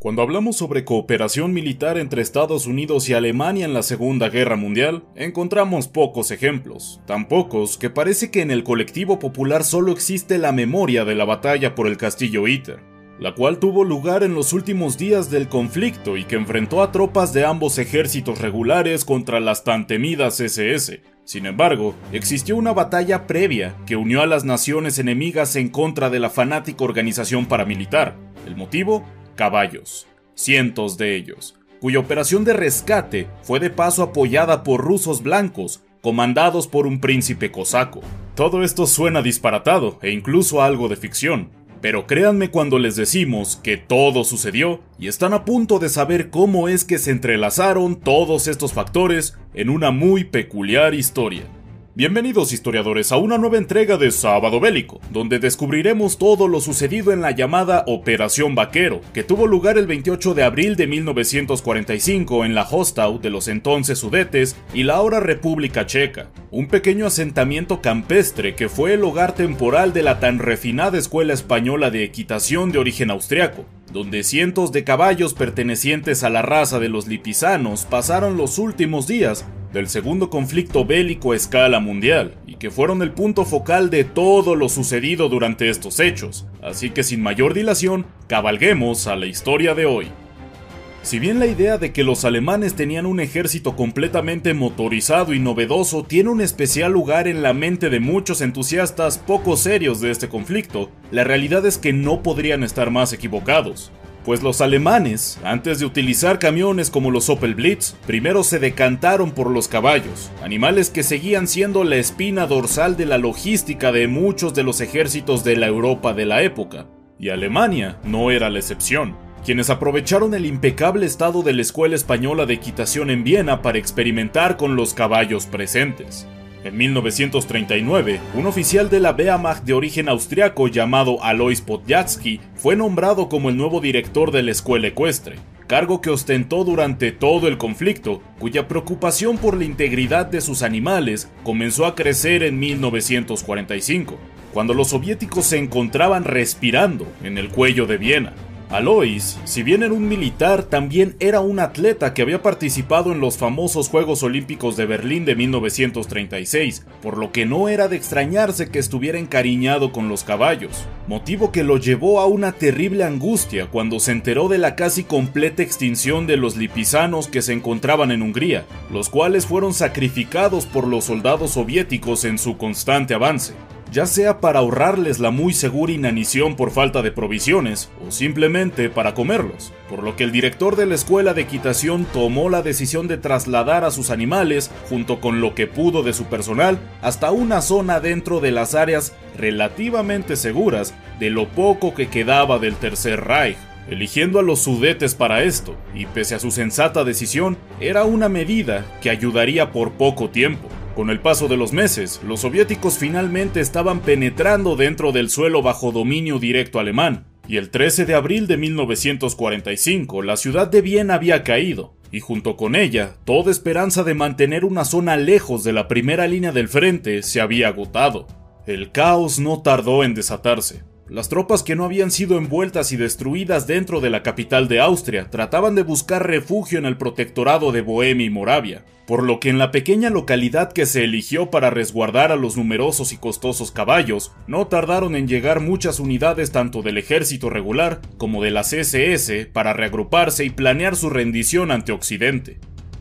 Cuando hablamos sobre cooperación militar entre Estados Unidos y Alemania en la Segunda Guerra Mundial, encontramos pocos ejemplos, tan pocos que parece que en el colectivo popular solo existe la memoria de la batalla por el castillo Iter, la cual tuvo lugar en los últimos días del conflicto y que enfrentó a tropas de ambos ejércitos regulares contra las tan temidas SS. Sin embargo, existió una batalla previa que unió a las naciones enemigas en contra de la fanática organización paramilitar. El motivo, caballos, cientos de ellos, cuya operación de rescate fue de paso apoyada por rusos blancos, comandados por un príncipe cosaco. Todo esto suena disparatado e incluso algo de ficción, pero créanme cuando les decimos que todo sucedió y están a punto de saber cómo es que se entrelazaron todos estos factores en una muy peculiar historia. Bienvenidos historiadores a una nueva entrega de Sábado Bélico, donde descubriremos todo lo sucedido en la llamada Operación Vaquero, que tuvo lugar el 28 de abril de 1945 en la Hostau de los entonces Sudetes y la ahora República Checa, un pequeño asentamiento campestre que fue el hogar temporal de la tan refinada Escuela Española de Equitación de origen austriaco, donde cientos de caballos pertenecientes a la raza de los lipizanos pasaron los últimos días del segundo conflicto bélico a escala mundial, y que fueron el punto focal de todo lo sucedido durante estos hechos. Así que sin mayor dilación, cabalguemos a la historia de hoy. Si bien la idea de que los alemanes tenían un ejército completamente motorizado y novedoso tiene un especial lugar en la mente de muchos entusiastas poco serios de este conflicto, la realidad es que no podrían estar más equivocados pues los alemanes, antes de utilizar camiones como los Opel Blitz, primero se decantaron por los caballos, animales que seguían siendo la espina dorsal de la logística de muchos de los ejércitos de la Europa de la época, y Alemania no era la excepción quienes aprovecharon el impecable estado de la Escuela Española de Equitación en Viena para experimentar con los caballos presentes. En 1939, un oficial de la Wehrmacht de origen austriaco llamado Alois Podjatsky fue nombrado como el nuevo director de la escuela ecuestre, cargo que ostentó durante todo el conflicto, cuya preocupación por la integridad de sus animales comenzó a crecer en 1945, cuando los soviéticos se encontraban respirando en el cuello de Viena. Alois, si bien era un militar, también era un atleta que había participado en los famosos Juegos Olímpicos de Berlín de 1936, por lo que no era de extrañarse que estuviera encariñado con los caballos, motivo que lo llevó a una terrible angustia cuando se enteró de la casi completa extinción de los lipizanos que se encontraban en Hungría, los cuales fueron sacrificados por los soldados soviéticos en su constante avance ya sea para ahorrarles la muy segura inanición por falta de provisiones o simplemente para comerlos, por lo que el director de la escuela de equitación tomó la decisión de trasladar a sus animales, junto con lo que pudo de su personal, hasta una zona dentro de las áreas relativamente seguras de lo poco que quedaba del Tercer Reich eligiendo a los sudetes para esto, y pese a su sensata decisión, era una medida que ayudaría por poco tiempo. Con el paso de los meses, los soviéticos finalmente estaban penetrando dentro del suelo bajo dominio directo alemán, y el 13 de abril de 1945 la ciudad de Viena había caído, y junto con ella, toda esperanza de mantener una zona lejos de la primera línea del frente se había agotado. El caos no tardó en desatarse. Las tropas que no habían sido envueltas y destruidas dentro de la capital de Austria trataban de buscar refugio en el protectorado de Bohemia y Moravia, por lo que en la pequeña localidad que se eligió para resguardar a los numerosos y costosos caballos, no tardaron en llegar muchas unidades tanto del ejército regular como de las SS para reagruparse y planear su rendición ante Occidente.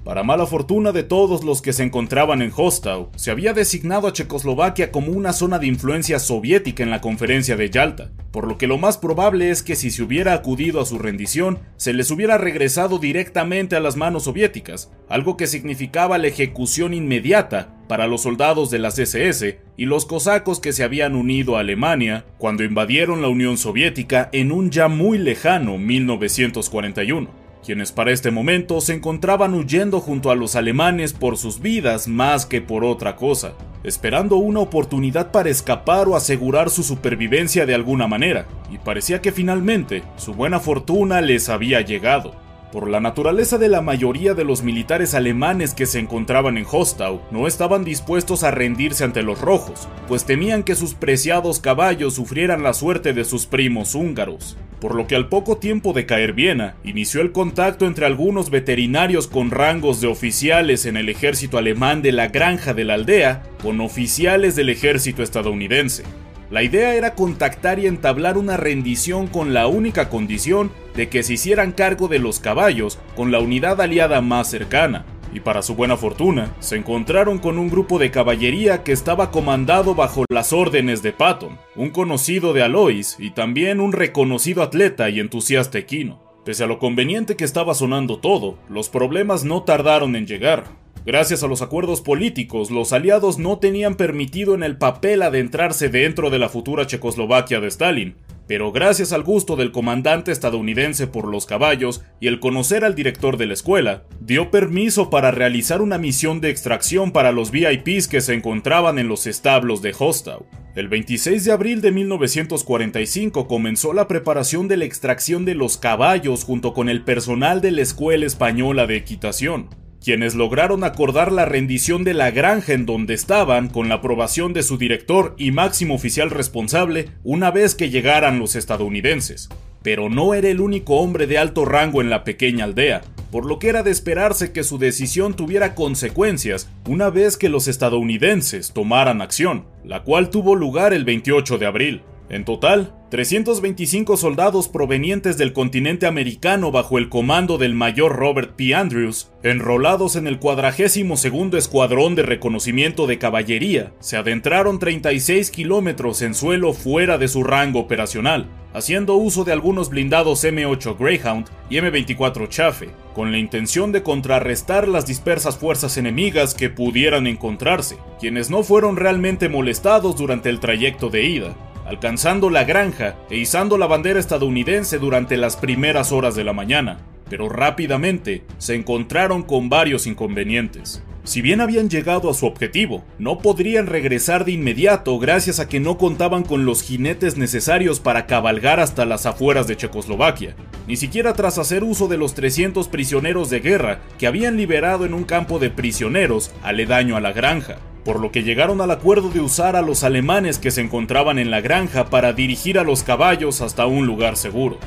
Para mala fortuna de todos los que se encontraban en Hostau, se había designado a Checoslovaquia como una zona de influencia soviética en la conferencia de Yalta, por lo que lo más probable es que si se hubiera acudido a su rendición, se les hubiera regresado directamente a las manos soviéticas, algo que significaba la ejecución inmediata para los soldados de las SS y los cosacos que se habían unido a Alemania cuando invadieron la Unión Soviética en un ya muy lejano 1941. Quienes para este momento se encontraban huyendo junto a los alemanes por sus vidas más que por otra cosa, esperando una oportunidad para escapar o asegurar su supervivencia de alguna manera, y parecía que finalmente su buena fortuna les había llegado. Por la naturaleza de la mayoría de los militares alemanes que se encontraban en Hostau, no estaban dispuestos a rendirse ante los rojos, pues temían que sus preciados caballos sufrieran la suerte de sus primos húngaros. Por lo que al poco tiempo de caer Viena, inició el contacto entre algunos veterinarios con rangos de oficiales en el ejército alemán de la granja de la aldea con oficiales del ejército estadounidense. La idea era contactar y entablar una rendición con la única condición de que se hicieran cargo de los caballos con la unidad aliada más cercana. Y para su buena fortuna, se encontraron con un grupo de caballería que estaba comandado bajo las órdenes de Patton, un conocido de Alois y también un reconocido atleta y entusiasta equino. Pese a lo conveniente que estaba sonando todo, los problemas no tardaron en llegar. Gracias a los acuerdos políticos, los aliados no tenían permitido en el papel adentrarse dentro de la futura Checoslovaquia de Stalin, pero gracias al gusto del comandante estadounidense por los caballos y el conocer al director de la escuela, dio permiso para realizar una misión de extracción para los VIPs que se encontraban en los establos de Hostau. El 26 de abril de 1945 comenzó la preparación de la extracción de los caballos junto con el personal de la Escuela Española de Equitación quienes lograron acordar la rendición de la granja en donde estaban con la aprobación de su director y máximo oficial responsable una vez que llegaran los estadounidenses. Pero no era el único hombre de alto rango en la pequeña aldea, por lo que era de esperarse que su decisión tuviera consecuencias una vez que los estadounidenses tomaran acción, la cual tuvo lugar el 28 de abril. En total, 325 soldados provenientes del continente americano bajo el comando del mayor Robert P. Andrews, enrolados en el 42 Escuadrón de Reconocimiento de Caballería, se adentraron 36 kilómetros en suelo fuera de su rango operacional, haciendo uso de algunos blindados M8 Greyhound y M24 Chafe, con la intención de contrarrestar las dispersas fuerzas enemigas que pudieran encontrarse, quienes no fueron realmente molestados durante el trayecto de ida, alcanzando la granja e izando la bandera estadounidense durante las primeras horas de la mañana, pero rápidamente se encontraron con varios inconvenientes. Si bien habían llegado a su objetivo, no podrían regresar de inmediato gracias a que no contaban con los jinetes necesarios para cabalgar hasta las afueras de Checoslovaquia, ni siquiera tras hacer uso de los 300 prisioneros de guerra que habían liberado en un campo de prisioneros aledaño a la granja por lo que llegaron al acuerdo de usar a los alemanes que se encontraban en la granja para dirigir a los caballos hasta un lugar seguro.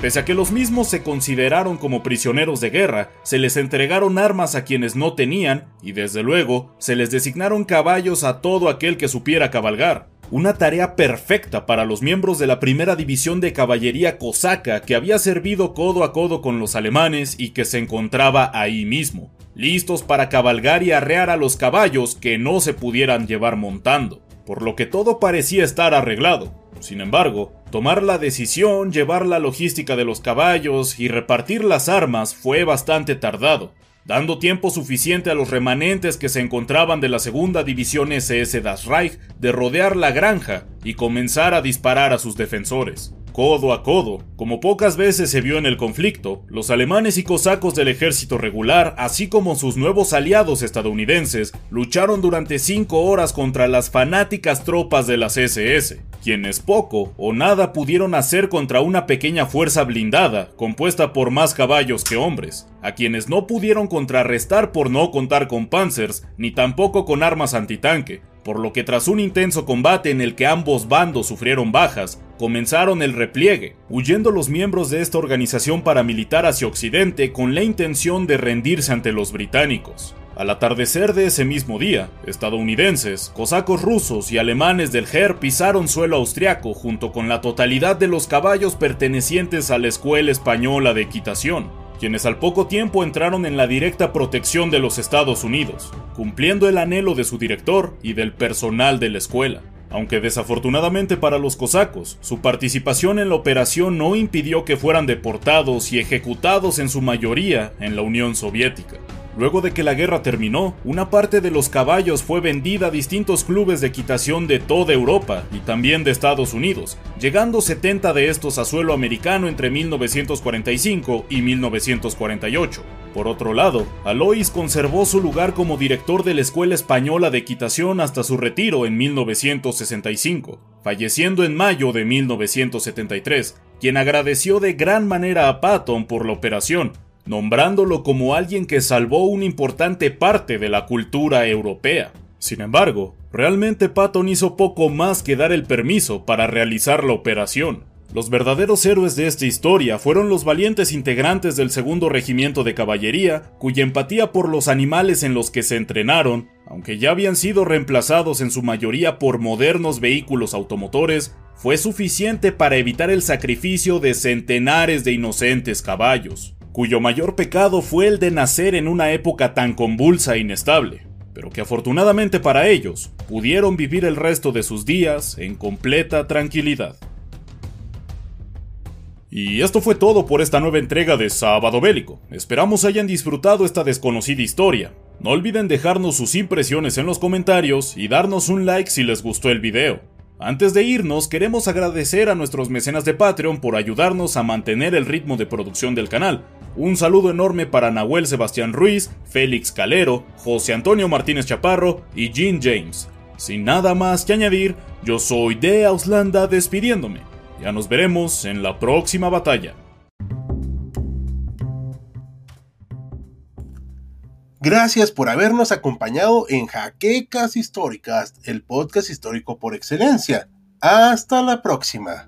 Pese a que los mismos se consideraron como prisioneros de guerra, se les entregaron armas a quienes no tenían y desde luego se les designaron caballos a todo aquel que supiera cabalgar. Una tarea perfecta para los miembros de la primera división de caballería cosaca que había servido codo a codo con los alemanes y que se encontraba ahí mismo listos para cabalgar y arrear a los caballos que no se pudieran llevar montando, por lo que todo parecía estar arreglado. Sin embargo, tomar la decisión, llevar la logística de los caballos y repartir las armas fue bastante tardado, dando tiempo suficiente a los remanentes que se encontraban de la segunda división SS Das Reich de rodear la granja y comenzar a disparar a sus defensores codo a codo. Como pocas veces se vio en el conflicto, los alemanes y cosacos del ejército regular, así como sus nuevos aliados estadounidenses, lucharon durante cinco horas contra las fanáticas tropas de las SS, quienes poco o nada pudieron hacer contra una pequeña fuerza blindada, compuesta por más caballos que hombres, a quienes no pudieron contrarrestar por no contar con panzers, ni tampoco con armas antitanque, por lo que tras un intenso combate en el que ambos bandos sufrieron bajas, comenzaron el repliegue, huyendo los miembros de esta organización paramilitar hacia Occidente con la intención de rendirse ante los británicos. Al atardecer de ese mismo día, estadounidenses, cosacos rusos y alemanes del Heer pisaron suelo austriaco junto con la totalidad de los caballos pertenecientes a la Escuela Española de Equitación, quienes al poco tiempo entraron en la directa protección de los Estados Unidos, cumpliendo el anhelo de su director y del personal de la escuela. Aunque desafortunadamente para los cosacos, su participación en la operación no impidió que fueran deportados y ejecutados en su mayoría en la Unión Soviética. Luego de que la guerra terminó, una parte de los caballos fue vendida a distintos clubes de equitación de toda Europa y también de Estados Unidos, llegando 70 de estos a suelo americano entre 1945 y 1948. Por otro lado, Alois conservó su lugar como director de la Escuela Española de Equitación hasta su retiro en 1965, falleciendo en mayo de 1973, quien agradeció de gran manera a Patton por la operación, nombrándolo como alguien que salvó una importante parte de la cultura europea. Sin embargo, realmente Patton hizo poco más que dar el permiso para realizar la operación. Los verdaderos héroes de esta historia fueron los valientes integrantes del segundo regimiento de caballería, cuya empatía por los animales en los que se entrenaron, aunque ya habían sido reemplazados en su mayoría por modernos vehículos automotores, fue suficiente para evitar el sacrificio de centenares de inocentes caballos cuyo mayor pecado fue el de nacer en una época tan convulsa e inestable, pero que afortunadamente para ellos pudieron vivir el resto de sus días en completa tranquilidad. Y esto fue todo por esta nueva entrega de Sábado Bélico. Esperamos hayan disfrutado esta desconocida historia. No olviden dejarnos sus impresiones en los comentarios y darnos un like si les gustó el video. Antes de irnos, queremos agradecer a nuestros mecenas de Patreon por ayudarnos a mantener el ritmo de producción del canal. Un saludo enorme para Nahuel Sebastián Ruiz, Félix Calero, José Antonio Martínez Chaparro y Jean James. Sin nada más que añadir, yo soy de Auslanda despidiéndome. Ya nos veremos en la próxima batalla. Gracias por habernos acompañado en Jaquecas Históricas, el podcast histórico por excelencia. Hasta la próxima.